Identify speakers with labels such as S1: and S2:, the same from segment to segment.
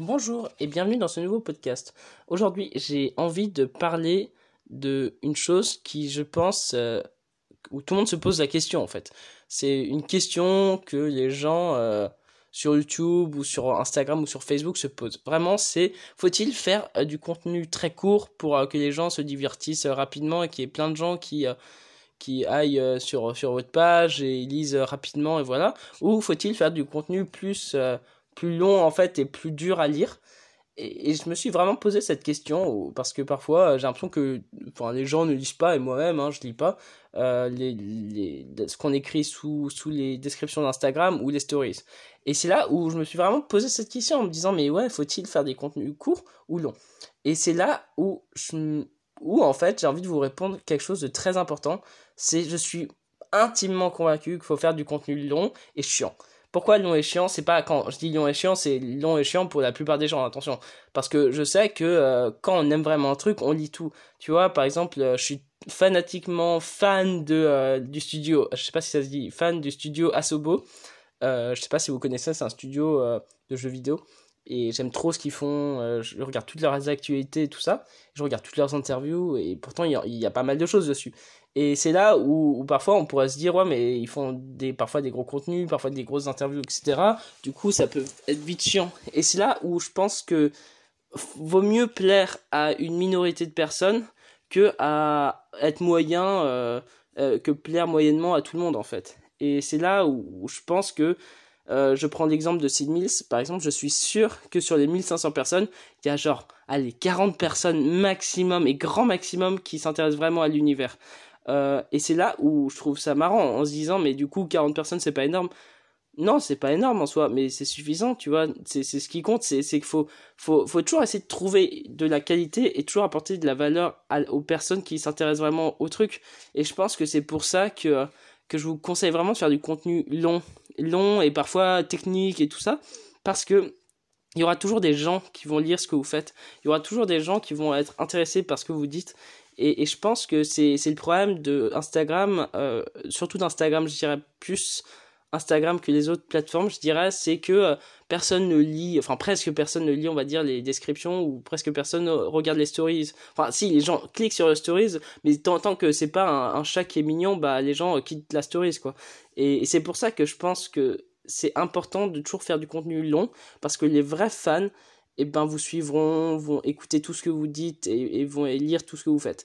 S1: Bonjour et bienvenue dans ce nouveau podcast. Aujourd'hui, j'ai envie de parler de une chose qui, je pense, euh, où tout le monde se pose la question en fait. C'est une question que les gens euh, sur YouTube ou sur Instagram ou sur Facebook se posent. Vraiment, c'est faut-il faire euh, du contenu très court pour que les gens se divertissent rapidement et qu'il y ait plein de gens qui aillent sur votre page et lisent rapidement et voilà, ou faut-il faire du contenu plus plus long en fait et plus dur à lire. Et, je me suis vraiment posé cette question parce que parfois j'ai l'impression que les gens ne lisent pas et moi-même hein, je lis pas euh, les, ce qu'on écrit sous, sous les descriptions d'Instagram ou les stories. Et c'est là où je me suis vraiment posé cette question en me disant mais ouais faut-il faire des contenus courts ou longs? Et c'est là où je, où en fait j'ai envie de vous répondre quelque chose de très important. C'est je suis intimement convaincu qu'il faut faire du contenu long et chiant. Pourquoi long et chiant C'est pas quand je dis long et chiant, c'est long et chiant pour la plupart des gens, attention. Parce que je sais que euh, quand on aime vraiment un truc, on lit tout. Tu vois, par exemple, euh, je suis fanatiquement fan de euh, du studio, je sais pas si ça se dit, fan du studio Asobo. je sais pas si vous connaissez, c'est un studio de jeux vidéo et j'aime trop ce qu'ils font. je regarde toutes leurs actualités et tout ça. Je regarde toutes leurs interviews et pourtant il y, a, pas mal de choses dessus. Et c'est là où, parfois on pourrait se dire, ouais, mais ils font des, parfois des gros contenus, parfois des grosses interviews, etc. Du coup, ça peut être vite chiant. Et c'est là où je pense que vaut mieux plaire à une minorité de personnes que à être moyen, euh, euh, que plaire moyennement à tout le monde, en fait. Et c'est là où, je pense que euh, je prends l'exemple de Sid Mills, par exemple, je suis sûr que sur les 1500 personnes, il y a genre, allez, 40 personnes maximum et grand maximum qui s'intéressent vraiment à l'univers. Euh, et c'est là où je trouve ça marrant, en se disant, mais du coup, 40 personnes, c'est pas énorme. Non, c'est pas énorme en soi, mais c'est suffisant, tu vois. C'est ce qui compte, c'est qu'il faut, faut, toujours essayer de trouver de la qualité et toujours apporter de la valeur aux personnes qui s'intéressent vraiment au truc. Et je pense que c'est pour ça que, que je vous conseille vraiment de faire du contenu long, long et parfois technique et tout ça, parce que il y aura toujours des gens qui vont lire ce que vous faites. Il y aura toujours des gens qui vont être intéressés par ce que vous dites. Et, je pense que c'est le problème de Instagram, euh, surtout d'Instagram, je dirais plus Instagram que les autres plateformes, je dirais, c'est que euh, personne ne lit, enfin presque personne ne lit, on va dire, les descriptions ou presque personne regarde les stories. Enfin, si, les gens cliquent sur les stories, mais tant, que c'est pas un, chat qui est mignon, bah les gens quittent la stories, quoi. Et, et c'est pour ça que je pense que c'est important de toujours faire du contenu long, parce que les vrais fans, et ben vous suivront, vont écouter tout ce que vous dites et, vont lire tout ce que vous faites.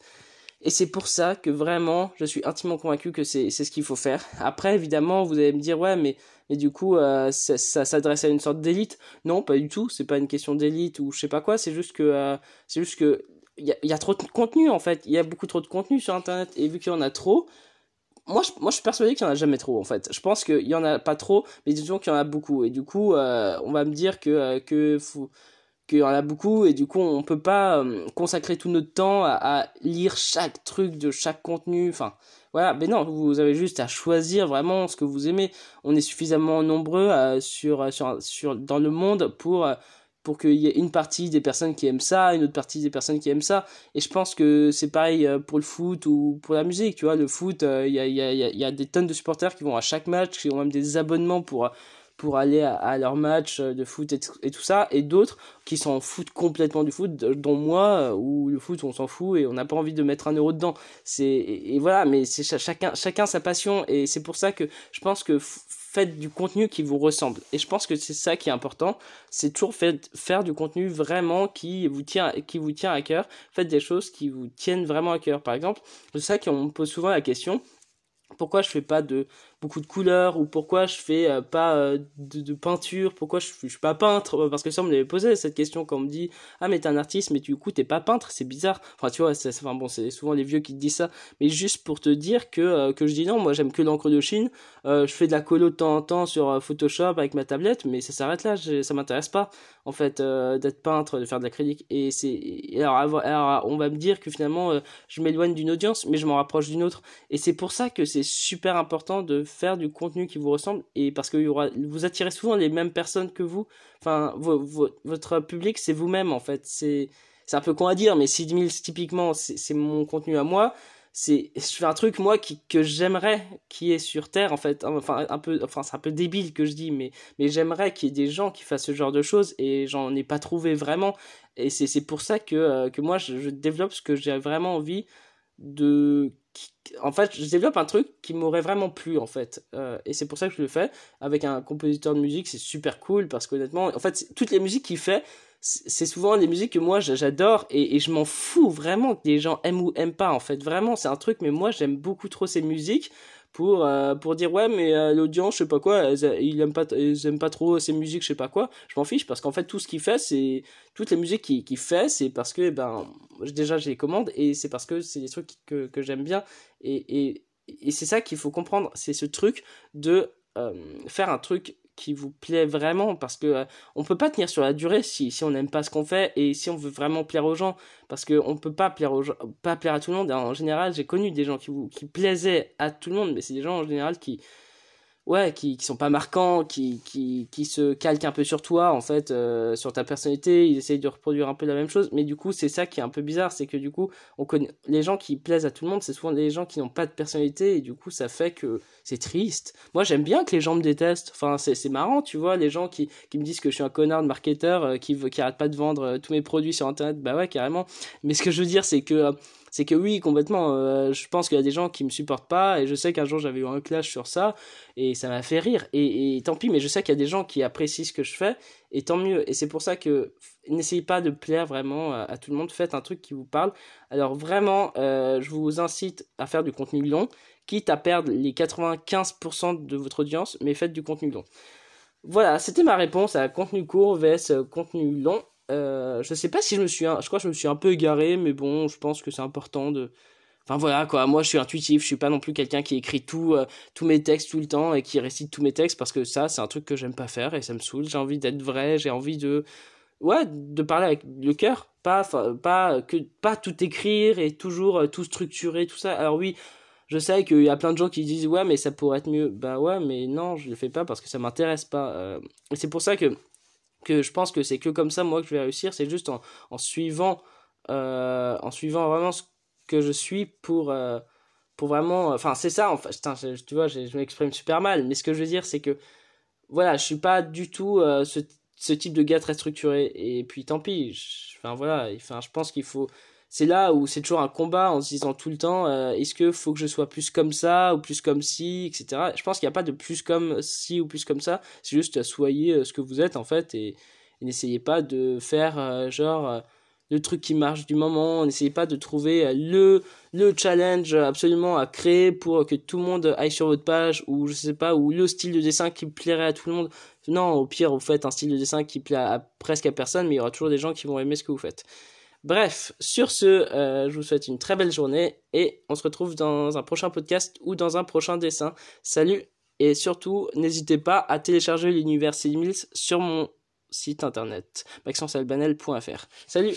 S1: Et c'est pour ça que vraiment, je suis intimement convaincu que c'est ce qu'il faut faire. Après, évidemment, vous allez me dire, ouais, mais, mais du coup, euh, ça, s'adresse à une sorte d'élite. Non, pas du tout. C'est pas une question d'élite ou je sais pas quoi. C'est juste que, euh, c'est juste que, il y a, trop de contenu, en fait. Il y a beaucoup trop de contenu sur Internet. Et vu qu'il y en a trop, moi je, moi, je suis persuadé qu'il y en a jamais trop, en fait. Je pense qu'il y en a pas trop, mais disons qu'il y en a beaucoup. Et du coup, euh, on va me dire que, que faut, qu'il y en a beaucoup et du coup on peut pas euh, consacrer tout notre temps à, lire chaque truc de chaque contenu enfin voilà mais non vous avez juste à choisir vraiment ce que vous aimez on est suffisamment nombreux euh, sur, sur sur dans le monde pour euh, pour qu'il y ait une partie des personnes qui aiment ça, une autre partie des personnes qui aiment ça. Et je pense que c'est pareil pour le foot ou pour la musique, tu vois. Le foot, il y, a, y, a, y a des tonnes de supporters qui vont à chaque match, qui ont même des abonnements pour, pour aller à, leur match de foot et, tout ça, et d'autres qui s'en foutent complètement du foot, dont moi, où le foot on s'en fout et on n'a pas envie de mettre un euro dedans. C'est et, voilà, mais c'est chacun chacun sa passion et c'est pour ça que je pense que faites du contenu qui vous ressemble. Et je pense que c'est ça qui est important, c'est toujours faire du contenu vraiment qui vous tient qui vous tient à cœur. Faites des choses qui vous tiennent vraiment à cœur. Par exemple, c'est ça qu'on me pose souvent la question pourquoi je fais pas de beaucoup de couleurs ou pourquoi je fais euh, pas euh, de, peinture pourquoi je, je suis pas peintre parce que ça on me l'avait posé cette question quand on me dit ah mais t'es un artiste mais du coup t'es pas peintre c'est bizarre enfin tu vois c'est enfin bon c'est souvent les vieux qui te disent ça. Mais juste pour te dire que euh, que je dis non moi j'aime que l'encre de Chine. Je fais de la colo de temps en temps sur Photoshop avec ma tablette mais ça s'arrête là ça m'intéresse pas en fait d'être peintre de faire de l'acrylique et c'est alors, on va me dire que finalement je m'éloigne d'une audience mais je m'en rapproche d'une autre. Et c'est pour ça que c'est super important de faire du contenu qui vous ressemble et parce que vous attirez souvent les mêmes personnes que vous. Enfin, votre public, c'est vous-même en fait. C'est, un peu con à dire, mais 6000 typiquement, c'est mon contenu à moi. c'est fais un truc moi qui que j'aimerais qui est sur terre en fait enfin un peu enfin c'est un peu débile que je dis mais mais j'aimerais qu'il y ait des gens qui fassent ce genre de choses et j'en ai pas trouvé vraiment et c'est c'est pour ça que euh, que moi je, développe ce que j'ai vraiment envie de en fait je développe un truc qui m'aurait vraiment plu en fait. Euh, et c'est pour ça que je le fais avec un compositeur de musique c'est super cool parce qu'honnêtement en fait toutes les musiques qu'il fait c'est souvent les musiques que moi j'adore et, et, je m'en fous vraiment que les gens aiment ou aiment pas en fait. Vraiment c'est un truc mais moi j'aime beaucoup trop ces musiques pour euh, pour dire ouais mais euh, l'audience je sais pas quoi ils aiment pas ils aiment pas trop ces musiques je sais pas quoi je m'en fiche parce qu'en fait tout ce qu'il fait c'est toutes les musiques qu'il qui fait c'est parce que ben déjà j'ai les commandes et c'est parce que c'est des trucs que, que j'aime bien et, et, et c'est ça qu'il faut comprendre c'est ce truc de euh, faire un truc qui vous plaît vraiment parce que euh, on peut pas tenir sur la durée si, si on n'aime pas ce qu'on fait et si on veut vraiment plaire aux gens. Parce que on peut pas plaire aux gens, pas plaire à tout le monde. En général j'ai connu des gens qui vous qui plaisaient à tout le monde mais c'est des gens en général qui ouais, qui, qui sont pas marquants, qui, qui, qui se calquent un peu sur toi, en fait, euh, sur ta personnalité, ils essayent de reproduire un peu la même chose, mais du coup, c'est ça qui est un peu bizarre, c'est que du coup, on connaît, les gens qui plaisent à tout le monde, c'est souvent des gens qui n'ont pas de personnalité, et du coup, ça fait que c'est triste. Moi, j'aime bien que les gens me détestent, enfin, c'est, c'est marrant, tu vois, les gens qui, qui me disent que je suis un connard de marketeur, euh, qui, qui arrête pas de vendre euh, tous mes produits sur Internet, bah ouais, carrément. Mais ce que je veux dire, c'est que c'est que oui, complètement, euh, je pense qu'il y a des gens qui me supportent pas, et je sais qu'un jour j'avais eu un clash sur ça, et ça m'a fait rire, et, tant pis, mais je sais qu'il y a des gens qui apprécient ce que je fais, et tant mieux, et c'est pour ça que n'essayez pas de plaire vraiment à, tout le monde, faites un truc qui vous parle. Alors vraiment, euh, je vous incite à faire du contenu long, quitte à perdre les 95% de votre audience, mais faites du contenu long. Voilà, c'était ma réponse à contenu court vs contenu long. Euh, je sais pas si je me suis, je crois que je me suis un peu égaré, mais bon, je pense que c'est important de. Enfin voilà quoi, moi je suis intuitif, je suis pas non plus quelqu'un qui écrit tout, euh, tous mes textes tout le temps et qui récite tous mes textes parce que ça c'est un truc que j'aime pas faire et ça me saoule. J'ai envie d'être vrai, j'ai envie de, ouais, de parler avec le cœur, pas, pas que pas tout écrire et toujours euh, tout structurer tout ça. Alors oui, je sais qu'il y a plein de gens qui disent ouais mais ça pourrait être mieux. Bah ouais mais non je le fais pas parce que ça m'intéresse pas. et c'est pour ça que que je pense que c'est que comme ça moi que je vais réussir. C'est juste en, suivant euh, en suivant vraiment ce que je suis pour euh, pour vraiment enfin c'est ça en fait. Tu vois je, m'exprime super mal. Mais ce que je veux dire c'est que voilà je suis pas du tout euh, ce, ce type de gars très structuré. Et puis tant pis. Enfin voilà. Enfin je pense qu'il faut c'est là où c'est toujours un combat en se disant tout le temps euh, est-ce que faut que je sois plus comme ça ou plus comme ci etc je pense qu'il n'y a pas de plus comme ci ou plus comme ça. C'est juste soyez euh, ce que vous êtes en fait et, n'essayez pas de faire euh, genre le truc qui marche du moment. N'essayez pas de trouver le le challenge absolument à créer pour que tout le monde aille sur votre page ou je sais pas ou le style de dessin qui plairait à tout le monde. Non au pire vous faites un style de dessin qui plaît à presque à personne mais il y aura toujours des gens qui vont aimer ce que vous faites Bref, sur ce, euh, je vous souhaite une très belle journée et on se retrouve dans un prochain podcast ou dans un prochain dessin. Salut et surtout, n'hésitez pas à télécharger l'univers Mills sur mon site internet maxencealbanel.fr. Salut